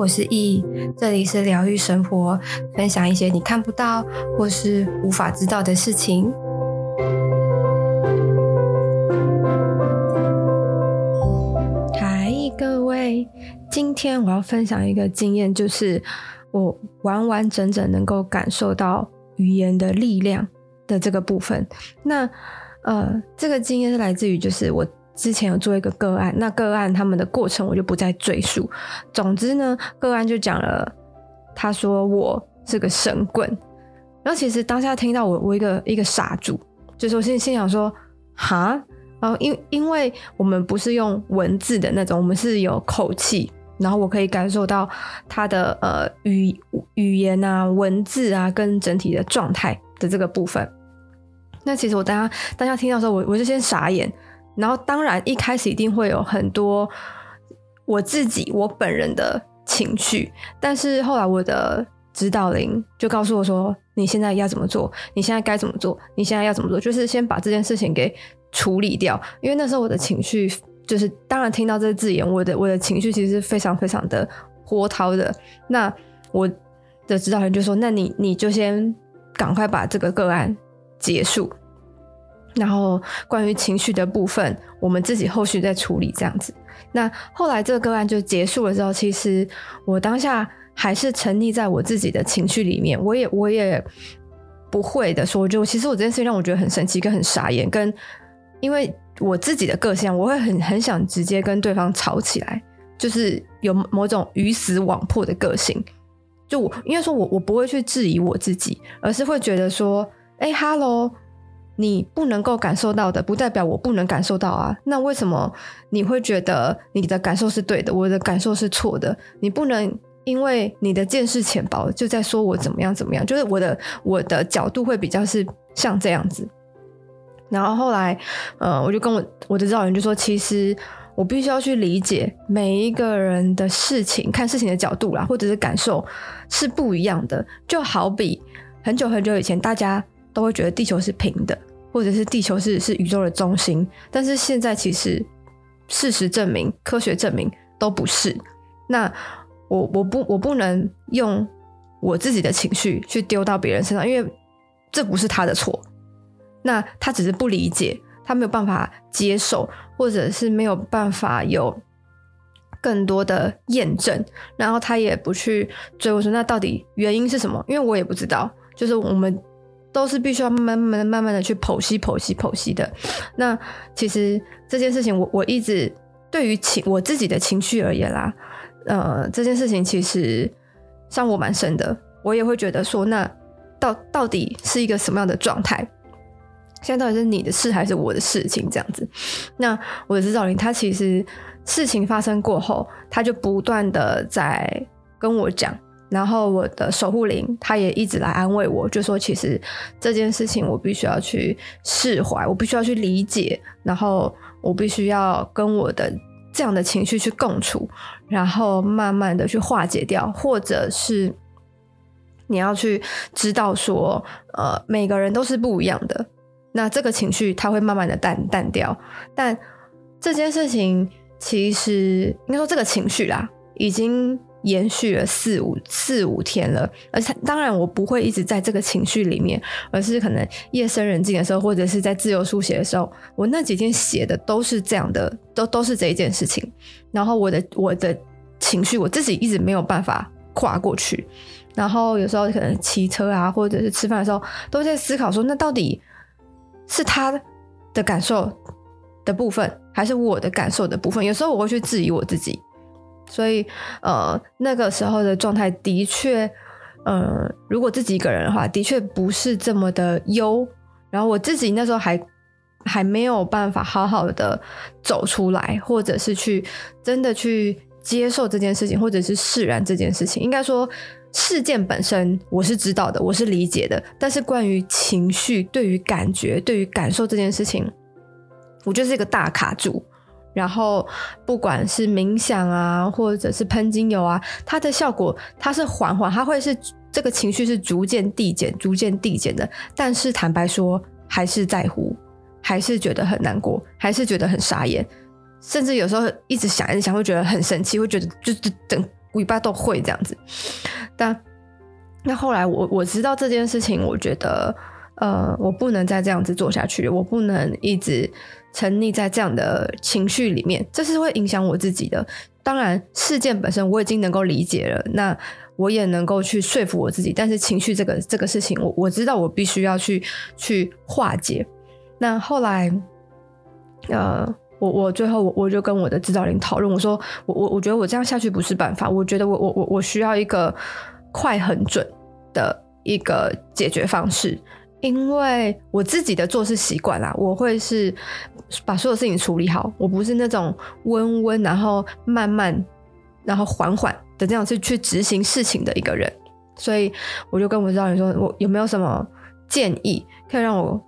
我是易，这里是疗愈生活，分享一些你看不到或是无法知道的事情。嗨，各位，今天我要分享一个经验，就是我完完整整能够感受到语言的力量的这个部分。那呃，这个经验是来自于，就是我。之前有做一个个案，那个案他们的过程我就不再赘述。总之呢，个案就讲了，他说我是个神棍。然后其实当下听到我，我一个一个傻住，就是我心心想说，哈，然后因因为我们不是用文字的那种，我们是有口气，然后我可以感受到他的呃语语言啊、文字啊跟整体的状态的这个部分。那其实我当下当下听到的时候，我我就先傻眼。然后，当然一开始一定会有很多我自己我本人的情绪，但是后来我的指导灵就告诉我说：“你现在要怎么做？你现在该怎么做？你现在要怎么做？就是先把这件事情给处理掉。”因为那时候我的情绪就是，当然听到这个字眼，我的我的情绪其实是非常非常的波涛的。那我的指导灵就说：“那你你就先赶快把这个个案结束。”然后关于情绪的部分，我们自己后续再处理这样子。那后来这个个案就结束了之后，其实我当下还是沉溺在我自己的情绪里面，我也我也不会的说，就其实我这件事情让我觉得很神奇跟很傻眼，跟因为我自己的个性，我会很很想直接跟对方吵起来，就是有某种鱼死网破的个性。就我因为说我我不会去质疑我自己，而是会觉得说，哎哈喽。你不能够感受到的，不代表我不能感受到啊。那为什么你会觉得你的感受是对的，我的感受是错的？你不能因为你的见识浅薄，就在说我怎么样怎么样。就是我的我的角度会比较是像这样子。然后后来，呃，我就跟我我的指导员就说，其实我必须要去理解每一个人的事情，看事情的角度啦，或者是感受是不一样的。就好比很久很久以前，大家都会觉得地球是平的。或者是地球是是宇宙的中心，但是现在其实事实证明，科学证明都不是。那我我不我不能用我自己的情绪去丢到别人身上，因为这不是他的错。那他只是不理解，他没有办法接受，或者是没有办法有更多的验证，然后他也不去追问说，那到底原因是什么？因为我也不知道，就是我们。都是必须要慢慢、慢慢的去剖析、剖析、剖析的。那其实这件事情我，我我一直对于情我自己的情绪而言啦，呃，这件事情其实伤我蛮深的。我也会觉得说，那到到底是一个什么样的状态？现在到底是你的事还是我的事情？这样子。那我的指导灵他其实事情发生过后，他就不断的在跟我讲。然后我的守护灵他也一直来安慰我，就说其实这件事情我必须要去释怀，我必须要去理解，然后我必须要跟我的这样的情绪去共处，然后慢慢的去化解掉，或者是你要去知道说，呃，每个人都是不一样的，那这个情绪它会慢慢的淡淡掉，但这件事情其实应该说这个情绪啦，已经。延续了四五四五天了，而且当然我不会一直在这个情绪里面，而是可能夜深人静的时候，或者是在自由书写的时候，我那几天写的都是这样的，都都是这一件事情。然后我的我的情绪，我自己一直没有办法跨过去。然后有时候可能骑车啊，或者是吃饭的时候，都在思考说，那到底是他的感受的部分，还是我的感受的部分？有时候我会去质疑我自己。所以，呃，那个时候的状态的确，呃，如果自己一个人的话，的确不是这么的优。然后我自己那时候还还没有办法好好的走出来，或者是去真的去接受这件事情，或者是释然这件事情。应该说，事件本身我是知道的，我是理解的，但是关于情绪、对于感觉、对于感受这件事情，我就是一个大卡住。然后，不管是冥想啊，或者是喷精油啊，它的效果它是缓缓，它会是这个情绪是逐渐递减、逐渐递减的。但是坦白说，还是在乎，还是觉得很难过，还是觉得很傻眼，甚至有时候一直想一直想，会觉得很生气，会觉得就是整尾巴都会这样子。但那后来我我知道这件事情，我觉得呃，我不能再这样子做下去，我不能一直沉溺在这样的情绪里面，这是会影响我自己的。当然，事件本身我已经能够理解了，那我也能够去说服我自己。但是情绪这个这个事情，我我知道我必须要去去化解。那后来，呃，我我最后我我就跟我的指导灵讨论，我说我我我觉得我这样下去不是办法，我觉得我我我我需要一个快很准的一个解决方式。因为我自己的做事习惯啦，我会是把所有事情处理好，我不是那种温温，然后慢慢，然后缓缓的这样去去执行事情的一个人，所以我就跟我指导灵说，我有没有什么建议可以让我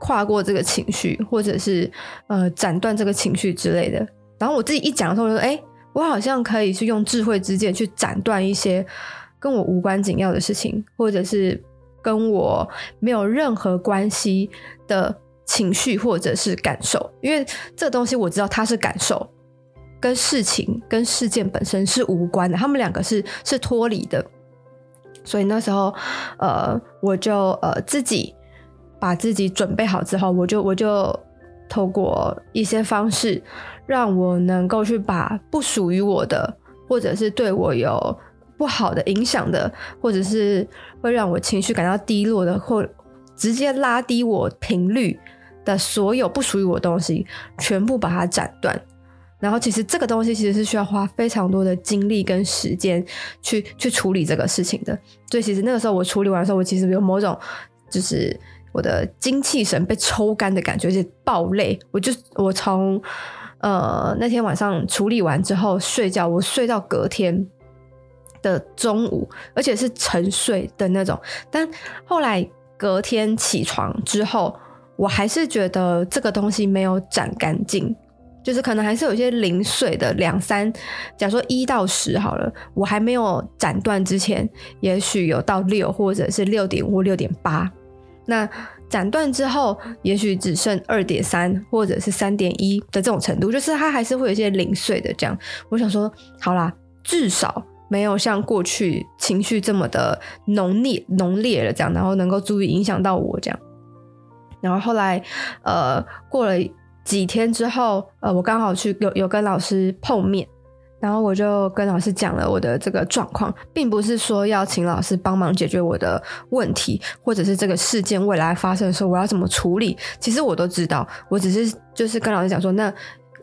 跨过这个情绪，或者是呃斩断这个情绪之类的。然后我自己一讲的时候，我就说，哎，我好像可以去用智慧之剑去斩断一些跟我无关紧要的事情，或者是。跟我没有任何关系的情绪或者是感受，因为这东西我知道它是感受，跟事情跟事件本身是无关的，他们两个是是脱离的。所以那时候，呃，我就呃自己把自己准备好之后，我就我就透过一些方式，让我能够去把不属于我的，或者是对我有。不好的影响的，或者是会让我情绪感到低落的，或直接拉低我频率的所有不属于我的东西，全部把它斩断。然后，其实这个东西其实是需要花非常多的精力跟时间去去处理这个事情的。所以，其实那个时候我处理完的时候，我其实有某种就是我的精气神被抽干的感觉，而且爆累。我就我从呃那天晚上处理完之后睡觉，我睡到隔天。的中午，而且是沉睡的那种。但后来隔天起床之后，我还是觉得这个东西没有斩干净，就是可能还是有些零碎的两三，假如说一到十好了，我还没有斩断之前，也许有到六或者是六点五、六点八。那斩断之后，也许只剩二点三或者是三点一的这种程度，就是它还是会有一些零碎的这样。我想说，好啦，至少。没有像过去情绪这么的浓烈浓烈了这样，然后能够足以影响到我这样。然后后来，呃，过了几天之后，呃，我刚好去有有跟老师碰面，然后我就跟老师讲了我的这个状况，并不是说要请老师帮忙解决我的问题，或者是这个事件未来发生的时候我要怎么处理，其实我都知道，我只是就是跟老师讲说那。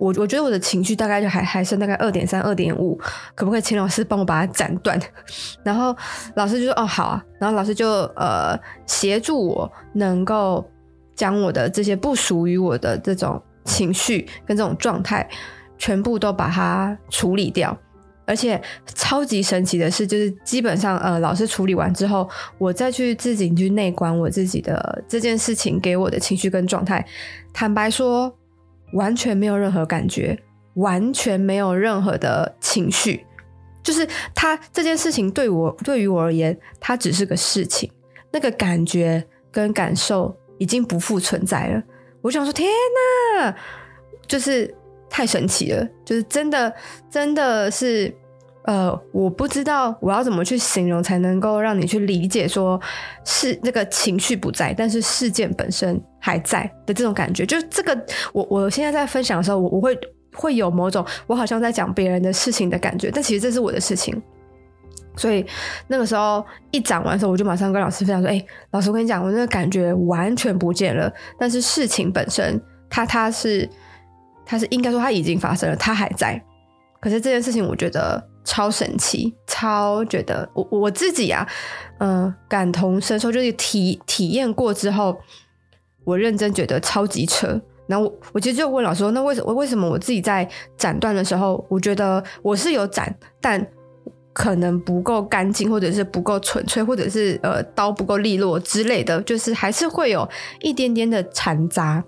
我我觉得我的情绪大概就还还剩大概二点三、二点五，可不可以请老师帮我把它斩断？然后老师就说：“哦，好啊。”然后老师就呃协助我能够将我的这些不属于我的这种情绪跟这种状态全部都把它处理掉。而且超级神奇的是，就是基本上呃老师处理完之后，我再去自己去内观我自己的这件事情给我的情绪跟状态，坦白说。完全没有任何感觉，完全没有任何的情绪，就是他这件事情对我对于我而言，它只是个事情，那个感觉跟感受已经不复存在了。我想说，天哪，就是太神奇了，就是真的，真的是。呃，我不知道我要怎么去形容才能够让你去理解，说是那个情绪不在，但是事件本身还在的这种感觉。就这个，我我现在在分享的时候，我我会会有某种我好像在讲别人的事情的感觉，但其实这是我的事情。所以那个时候一讲完的时候，我就马上跟老师分享说：“哎，老师，我跟你讲，我那个感觉完全不见了，但是事情本身，它它是它是应该说它已经发生了，它还在。可是这件事情，我觉得。”超神奇，超觉得我我自己啊，嗯、感同身受，就是体体验过之后，我认真觉得超级扯。然后我我其实就问老师说，那为什么为什么我自己在斩断的时候，我觉得我是有斩，但可能不够干净，或者是不够纯粹，或者是呃刀不够利落之类的，就是还是会有一点点的残渣。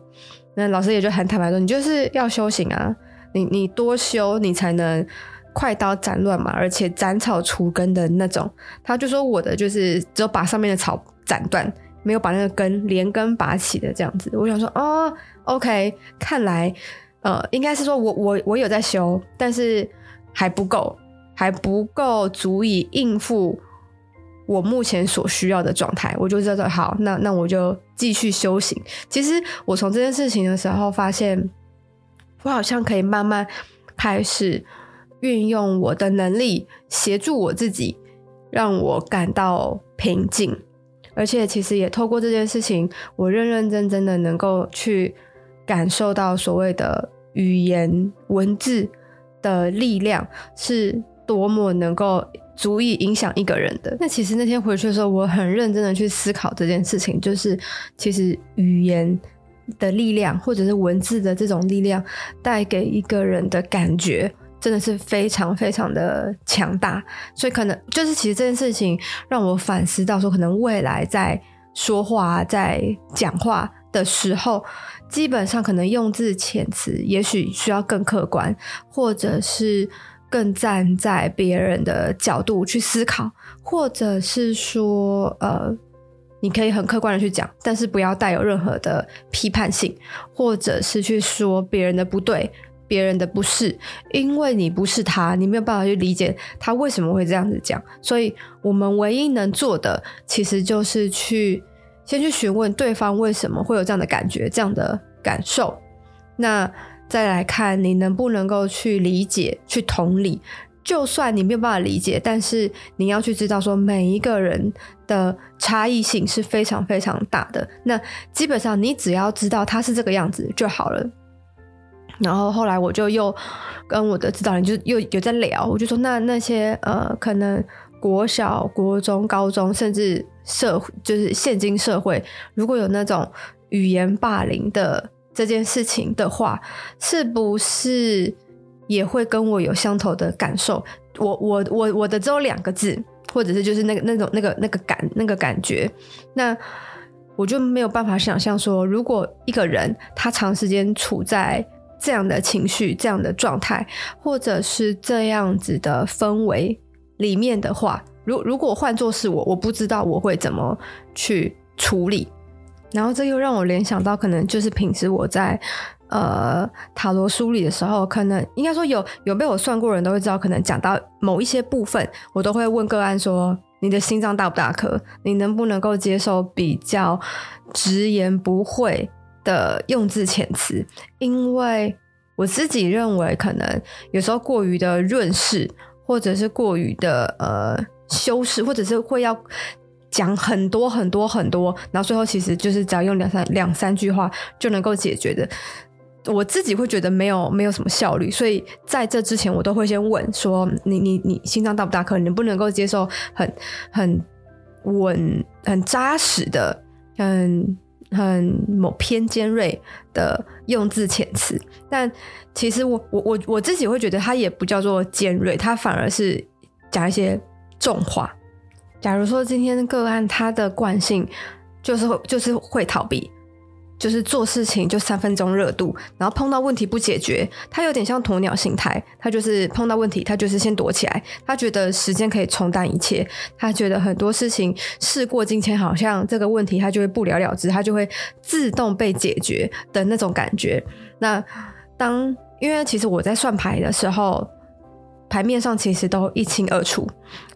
那老师也就很坦白说，你就是要修行啊，你你多修，你才能。快刀斩乱麻，而且斩草除根的那种。他就说我的就是只有把上面的草斩断，没有把那个根连根拔起的这样子。我想说哦，OK，看来呃应该是说我我我有在修，但是还不够。还不够足以应付我目前所需要的状态，我就觉得好，那那我就继续修行。其实我从这件事情的时候发现，我好像可以慢慢开始运用我的能力协助我自己，让我感到平静。而且其实也透过这件事情，我认认真真的能够去感受到所谓的语言文字的力量是多么能够足以影响一个人的。那其实那天回去的时候，我很认真的去思考这件事情，就是其实语言的力量，或者是文字的这种力量，带给一个人的感觉。真的是非常非常的强大，所以可能就是其实这件事情让我反思到说，可能未来在说话、在讲话的时候，基本上可能用字遣词，也许需要更客观，或者是更站在别人的角度去思考，或者是说，呃，你可以很客观的去讲，但是不要带有任何的批判性，或者是去说别人的不对。别人的不是，因为你不是他，你没有办法去理解他为什么会这样子讲。所以，我们唯一能做的，其实就是去先去询问对方为什么会有这样的感觉、这样的感受。那再来看你能不能够去理解、去同理。就算你没有办法理解，但是你要去知道说，每一个人的差异性是非常非常大的。那基本上，你只要知道他是这个样子就好了。然后后来我就又跟我的指导人就又有在聊，我就说那那些呃可能国小、国中、高中，甚至社就是现今社会，如果有那种语言霸凌的这件事情的话，是不是也会跟我有相同的感受？我我我我的只有两个字，或者是就是那个那种那个那个感那个感觉，那我就没有办法想象说，如果一个人他长时间处在。这样的情绪、这样的状态，或者是这样子的氛围里面的话，如如果换作是我，我不知道我会怎么去处理。然后这又让我联想到，可能就是平时我在呃塔罗梳理的时候，可能应该说有有被我算过人都会知道，可能讲到某一些部分，我都会问个案说：你的心脏大不大颗？你能不能够接受比较直言不讳的用字遣词，因为我自己认为，可能有时候过于的润饰，或者是过于的呃修饰，或者是会要讲很多很多很多，然后最后其实就是只要用两三两三句话就能够解决的。我自己会觉得没有没有什么效率，所以在这之前，我都会先问说：你你你心脏大不大可？你能不能够接受很很稳、很扎实的、很。很某偏尖锐的用字遣词，但其实我我我我自己会觉得它也不叫做尖锐，它反而是讲一些重话。假如说今天个案他的惯性就是会就是会逃避。就是做事情就三分钟热度，然后碰到问题不解决，他有点像鸵鸟心态，他就是碰到问题，他就是先躲起来，他觉得时间可以冲淡一切，他觉得很多事情事过境迁，好像这个问题他就会不了了之，他就会自动被解决的那种感觉。那当因为其实我在算牌的时候。牌面上其实都一清二楚，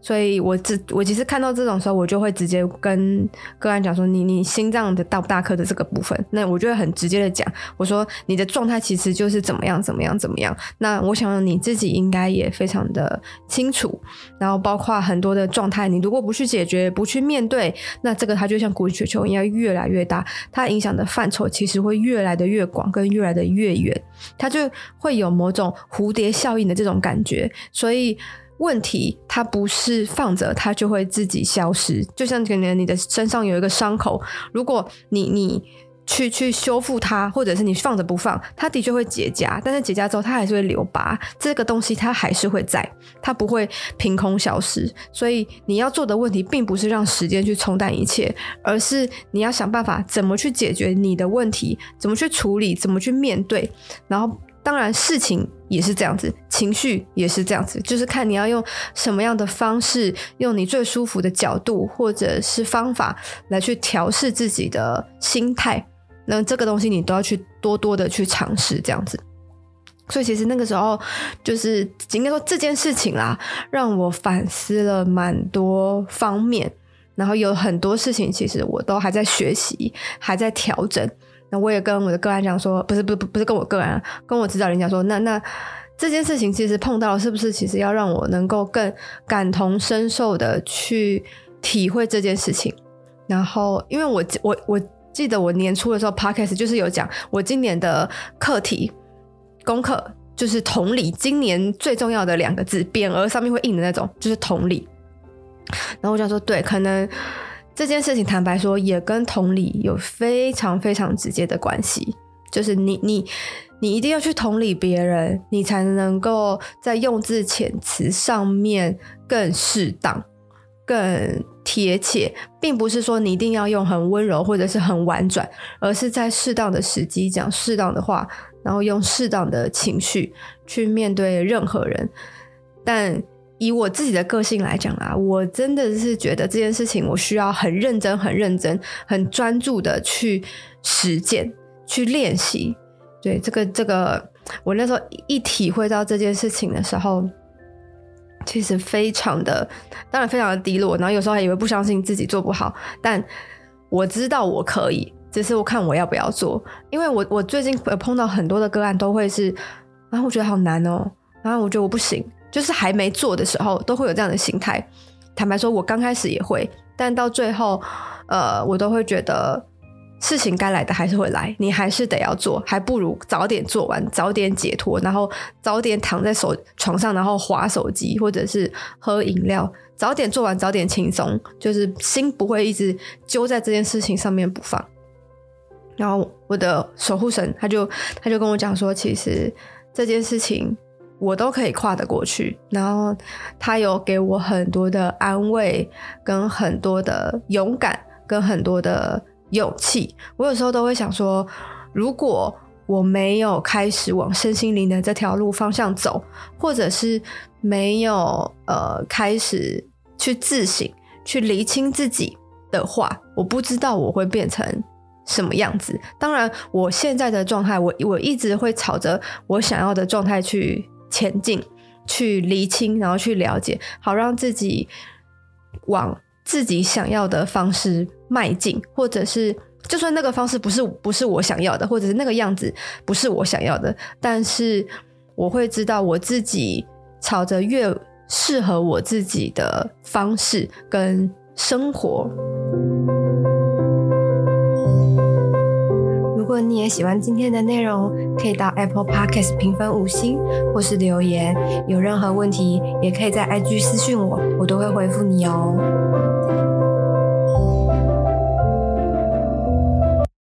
所以我只我其实看到这种时候，我就会直接跟个案讲说：“你你心脏的大不大颗的这个部分。”那我就会很直接的讲，我说：“你的状态其实就是怎么样怎么样怎么样。”那我想你自己应该也非常的清楚，然后包括很多的状态，你如果不去解决、不去面对，那这个它就像滚雪球一样越来越大，它影响的范畴其实会越来的越广，跟越来的越远，它就会有某种蝴蝶效应的这种感觉。所以问题它不是放着它就会自己消失，就像可能你的身上有一个伤口，如果你你去去修复它，或者是你放着不放，它的确会结痂，但是结痂之后它还是会留疤，这个东西它还是会在，它不会凭空消失。所以你要做的问题并不是让时间去冲淡一切，而是你要想办法怎么去解决你的问题，怎么去处理，怎么去面对，然后。当然，事情也是这样子，情绪也是这样子，就是看你要用什么样的方式，用你最舒服的角度或者是方法来去调试自己的心态。那这个东西你都要去多多的去尝试，这样子。所以其实那个时候就是应该说这件事情啦，让我反思了蛮多方面，然后有很多事情其实我都还在学习，还在调整。那我也跟我的个案讲说，不是不不不是跟我个案，跟我指导人讲说，那那这件事情其实碰到是不是其实要让我能够更感同身受的去体会这件事情？然后因为我我我记得我年初的时候 Podcast 就是有讲我今年的课题。功课就是同理，今年最重要的两个字，匾额上面会印的那种，就是同理。然后我就说，对，可能这件事情，坦白说，也跟同理有非常非常直接的关系。就是你你你一定要去同理别人，你才能够在用字遣词上面更适当、更贴切，并不是说你一定要用很温柔或者是很婉转，而是在适当的时机讲适当的话。然后用适当的情绪去面对任何人，但以我自己的个性来讲啊，我真的是觉得这件事情我需要很认真、很认真、很专注的去实践、去练习。对，这个这个，我那时候一体会到这件事情的时候，其实非常的，当然非常的低落，然后有时候还以为不相信自己做不好，但我知道我可以。只是我看我要不要做，因为我我最近碰到很多的个案都会是，然后我觉得好难哦，然后我觉得我不行，就是还没做的时候都会有这样的心态。坦白说，我刚开始也会，但到最后，呃，我都会觉得事情该来的还是会来，你还是得要做，还不如早点做完，早点解脱，然后早点躺在手床上，然后划手机或者是喝饮料，早点做完，早点轻松，就是心不会一直揪在这件事情上面不放。然后我的守护神他就他就跟我讲说，其实这件事情我都可以跨得过去。然后他有给我很多的安慰，跟很多的勇敢，跟很多的勇气。我有时候都会想说，如果我没有开始往身心灵的这条路方向走，或者是没有呃开始去自省、去厘清自己的话，我不知道我会变成。什么样子？当然，我现在的状态，我我一直会朝着我想要的状态去前进，去厘清，然后去了解，好让自己往自己想要的方式迈进，或者是就算那个方式不是不是我想要的，或者是那个样子不是我想要的，但是我会知道我自己朝着越适合我自己的方式跟生活。如果你也喜欢今天的内容，可以到 Apple Podcast 评分五星，或是留言。有任何问题，也可以在 IG 私讯我，我都会回复你哦。